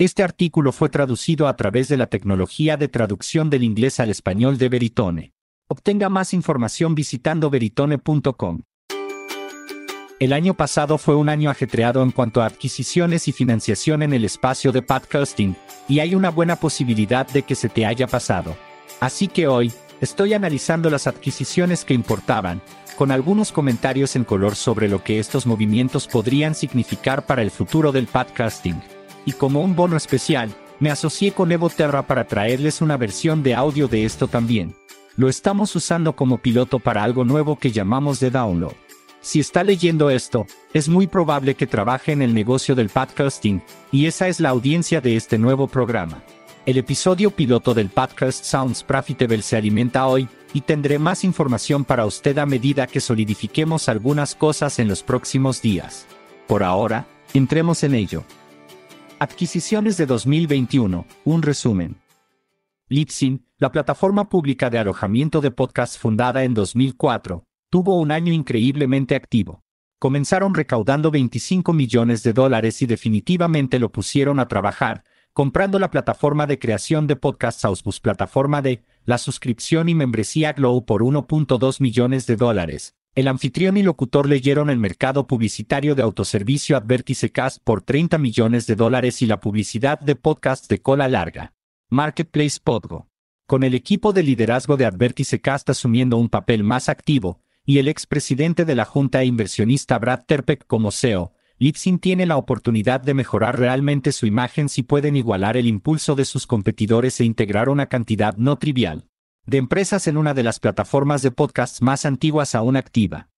Este artículo fue traducido a través de la tecnología de traducción del inglés al español de Veritone. Obtenga más información visitando veritone.com. El año pasado fue un año ajetreado en cuanto a adquisiciones y financiación en el espacio de podcasting, y hay una buena posibilidad de que se te haya pasado. Así que hoy, estoy analizando las adquisiciones que importaban, con algunos comentarios en color sobre lo que estos movimientos podrían significar para el futuro del podcasting y como un bono especial, me asocié con Evoterra para traerles una versión de audio de esto también. Lo estamos usando como piloto para algo nuevo que llamamos de download. Si está leyendo esto, es muy probable que trabaje en el negocio del podcasting, y esa es la audiencia de este nuevo programa. El episodio piloto del podcast Sounds Profitable se alimenta hoy, y tendré más información para usted a medida que solidifiquemos algunas cosas en los próximos días. Por ahora, entremos en ello. Adquisiciones de 2021, un resumen. Libsyn, la plataforma pública de alojamiento de podcasts fundada en 2004, tuvo un año increíblemente activo. Comenzaron recaudando 25 millones de dólares y definitivamente lo pusieron a trabajar, comprando la plataforma de creación de podcasts Ausbus plataforma de la suscripción y membresía Glow por 1.2 millones de dólares, el anfitrión y locutor leyeron el mercado publicitario de autoservicio Advertice Cast por 30 millones de dólares y la publicidad de podcasts de cola larga. Marketplace Podgo. Con el equipo de liderazgo de Advertice Cast asumiendo un papel más activo, y el expresidente de la junta e inversionista Brad Terpeck como CEO, Lipsin tiene la oportunidad de mejorar realmente su imagen si pueden igualar el impulso de sus competidores e integrar una cantidad no trivial de empresas en una de las plataformas de podcasts más antiguas aún activa.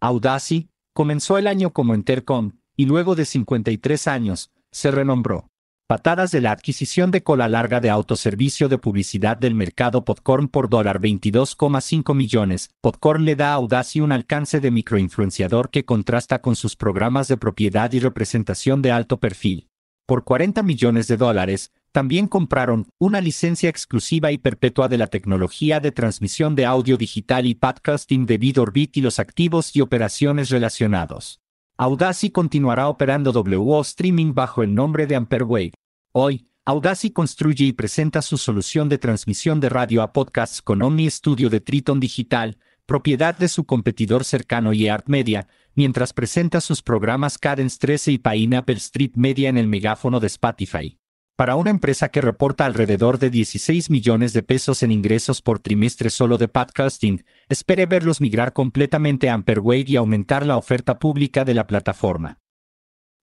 Audacy comenzó el año como Entercom, y luego de 53 años, se renombró. Patadas de la adquisición de cola larga de autoservicio de publicidad del mercado Podcorn por $22,5 millones. Podcorn le da a Audacy un alcance de microinfluenciador que contrasta con sus programas de propiedad y representación de alto perfil. Por 40 millones de dólares, también compraron una licencia exclusiva y perpetua de la tecnología de transmisión de audio digital y podcasting de Vidorbit y los activos y operaciones relacionados. Audacy continuará operando WO Streaming bajo el nombre de Amperwave. Hoy, Audacy construye y presenta su solución de transmisión de radio a podcasts con Omni Studio de Triton Digital, propiedad de su competidor cercano Art Media, mientras presenta sus programas Cadence 13 y Pineapple Street Media en el megáfono de Spotify. Para una empresa que reporta alrededor de 16 millones de pesos en ingresos por trimestre solo de podcasting, espere verlos migrar completamente a Amperwave y aumentar la oferta pública de la plataforma.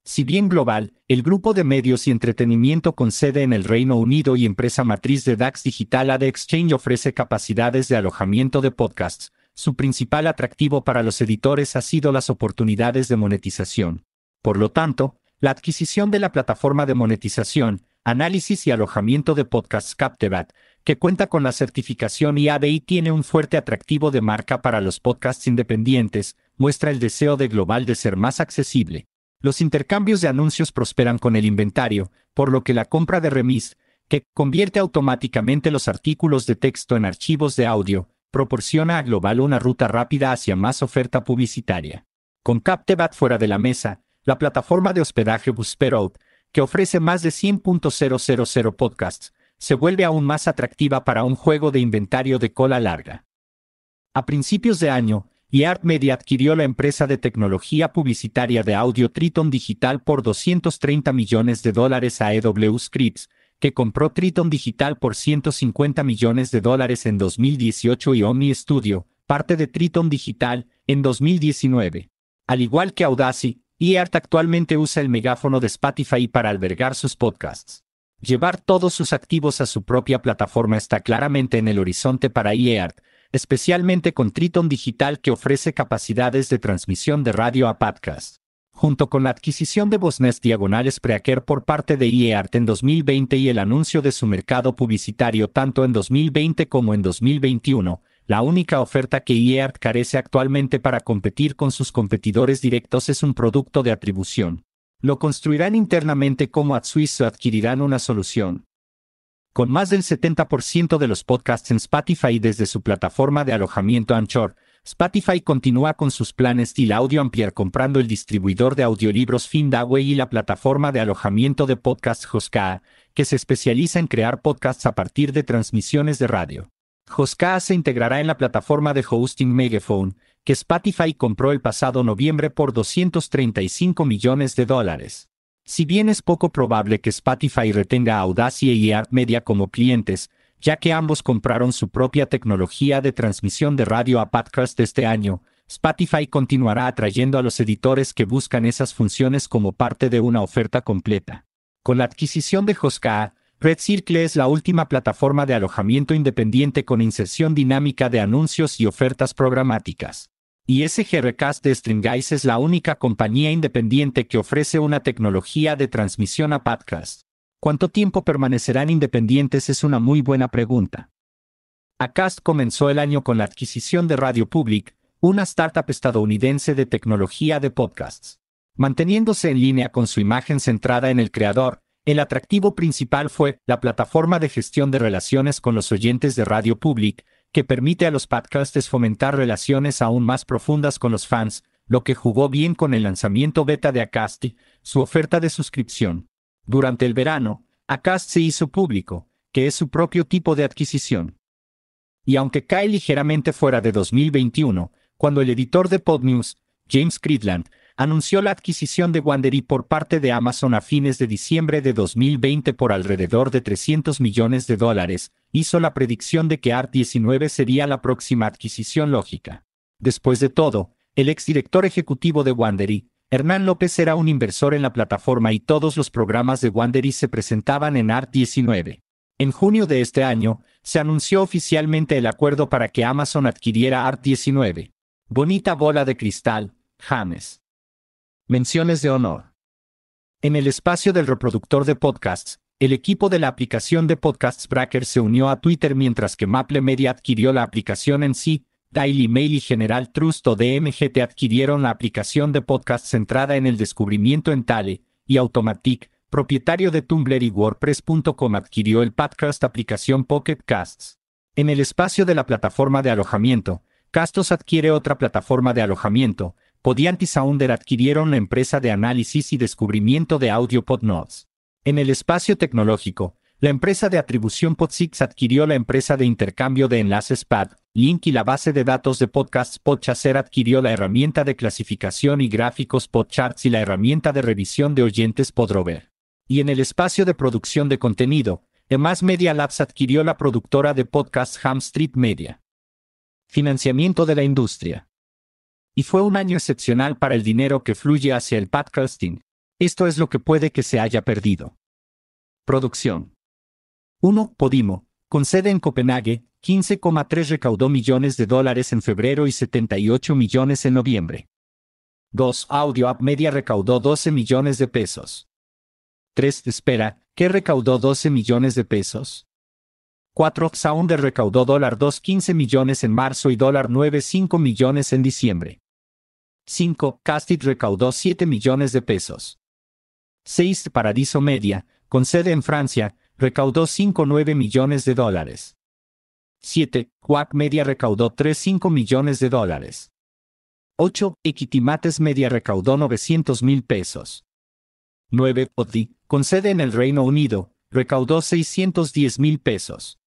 Si bien global, el grupo de medios y entretenimiento con sede en el Reino Unido y empresa matriz de DAX Digital AD Exchange ofrece capacidades de alojamiento de podcasts, su principal atractivo para los editores ha sido las oportunidades de monetización. Por lo tanto, la adquisición de la plataforma de monetización, análisis y alojamiento de podcasts Captevat, que cuenta con la certificación IAB y tiene un fuerte atractivo de marca para los podcasts independientes, muestra el deseo de Global de ser más accesible. Los intercambios de anuncios prosperan con el inventario, por lo que la compra de Remis, que convierte automáticamente los artículos de texto en archivos de audio, proporciona a Global una ruta rápida hacia más oferta publicitaria. Con Captevat fuera de la mesa, la plataforma de hospedaje Busperout que ofrece más de 100.000 podcasts, se vuelve aún más atractiva para un juego de inventario de cola larga. A principios de año, Yard Media adquirió la empresa de tecnología publicitaria de audio Triton Digital por 230 millones de dólares a EW Scripts, que compró Triton Digital por 150 millones de dólares en 2018 y Omni Studio, parte de Triton Digital, en 2019. Al igual que Audacy, eArt actualmente usa el megáfono de Spotify para albergar sus podcasts. Llevar todos sus activos a su propia plataforma está claramente en el horizonte para eArt, especialmente con Triton Digital que ofrece capacidades de transmisión de radio a podcast. Junto con la adquisición de Bosnes Diagonales Preaker por parte de eArt en 2020 y el anuncio de su mercado publicitario tanto en 2020 como en 2021, la única oferta que IEART carece actualmente para competir con sus competidores directos es un producto de atribución. Lo construirán internamente como AdSwiss o adquirirán una solución. Con más del 70% de los podcasts en Spotify desde su plataforma de alojamiento Anchor, Spotify continúa con sus planes de audio ampliar comprando el distribuidor de audiolibros Findaway y la plataforma de alojamiento de podcasts Hoska, que se especializa en crear podcasts a partir de transmisiones de radio. Hoska se integrará en la plataforma de hosting Megaphone, que Spotify compró el pasado noviembre por 235 millones de dólares. Si bien es poco probable que Spotify retenga Audacia y Art Media como clientes, ya que ambos compraron su propia tecnología de transmisión de radio a podcast este año, Spotify continuará atrayendo a los editores que buscan esas funciones como parte de una oferta completa. Con la adquisición de Hoska, Red Circle es la última plataforma de alojamiento independiente con inserción dinámica de anuncios y ofertas programáticas. Y SGRcast de Stringice es la única compañía independiente que ofrece una tecnología de transmisión a podcast. ¿Cuánto tiempo permanecerán independientes? Es una muy buena pregunta. Acast comenzó el año con la adquisición de Radio Public, una startup estadounidense de tecnología de podcasts. Manteniéndose en línea con su imagen centrada en el creador, el atractivo principal fue la plataforma de gestión de relaciones con los oyentes de Radio Public, que permite a los podcasts fomentar relaciones aún más profundas con los fans, lo que jugó bien con el lanzamiento beta de Acast, su oferta de suscripción. Durante el verano, Acast se hizo público, que es su propio tipo de adquisición. Y aunque cae ligeramente fuera de 2021, cuando el editor de PodNews, James Cridland, anunció la adquisición de Wandery por parte de Amazon a fines de diciembre de 2020 por alrededor de 300 millones de dólares, hizo la predicción de que ART19 sería la próxima adquisición lógica. Después de todo, el exdirector ejecutivo de Wandery, Hernán López era un inversor en la plataforma y todos los programas de Wandery se presentaban en ART19. En junio de este año, se anunció oficialmente el acuerdo para que Amazon adquiriera ART19. Bonita bola de cristal, James. Menciones de honor. En el espacio del reproductor de podcasts, el equipo de la aplicación de Podcasts Bracker se unió a Twitter mientras que Maple Media adquirió la aplicación en sí, Daily Mail y General Trust o DMGT adquirieron la aplicación de podcast centrada en el descubrimiento en Tale, y Automatic, propietario de Tumblr y WordPress.com adquirió el podcast aplicación Pocket Casts. En el espacio de la plataforma de alojamiento, Castos adquiere otra plataforma de alojamiento, Podiant y Sounder adquirieron la empresa de análisis y descubrimiento de audio PodNotes. En el espacio tecnológico, la empresa de atribución PodSix adquirió la empresa de intercambio de enlaces PAD, Link y la base de datos de podcasts Podchaser adquirió la herramienta de clasificación y gráficos Podcharts y la herramienta de revisión de oyentes Podrover. Y en el espacio de producción de contenido, Emas Media Labs adquirió la productora de podcast Ham Street Media. Financiamiento de la industria. Y fue un año excepcional para el dinero que fluye hacia el podcasting. Esto es lo que puede que se haya perdido. Producción. 1. Podimo, con sede en Copenhague, 15,3 recaudó millones de dólares en febrero y 78 millones en noviembre. 2. Audio App Media recaudó 12 millones de pesos. 3. Espera, ¿qué recaudó 12 millones de pesos? 4. Sounder recaudó dólar 2.15 millones en marzo y dólar 9.5 millones en diciembre. 5. Castit recaudó 7 millones de pesos. 6. Paradiso Media, con sede en Francia, recaudó 5,9 millones de dólares. 7. Quack Media recaudó 3,5 millones de dólares. 8. Equitimates Media recaudó 900 mil pesos. 9. Odi, con sede en el Reino Unido, recaudó 610 mil pesos.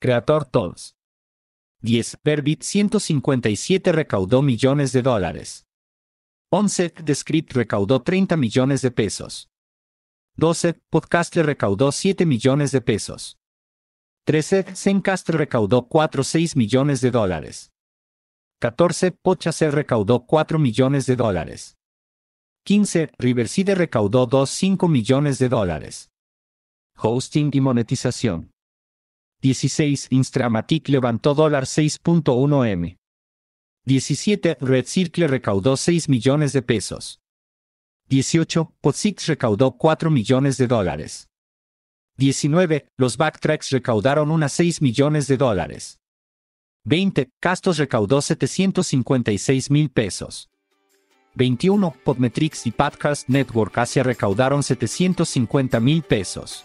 Creator Tools. 10. Verbit 157 recaudó millones de dólares. 11. Descript recaudó 30 millones de pesos. 12. Podcaster recaudó 7 millones de pesos. 13. Zencast recaudó 4,6 millones de dólares. 14. Podchaser recaudó 4 millones de dólares. 15. Riverside recaudó 2,5 millones de dólares. Hosting y monetización. 16. Instramatic levantó dólar 6.1 M. 17. Red Circle recaudó 6 millones de pesos. 18. Podsix recaudó 4 millones de dólares. 19. Los Backtracks recaudaron unas 6 millones de dólares. 20. Castos recaudó 756 mil pesos. 21. Podmetrics y Podcast Network Asia recaudaron 750 mil pesos.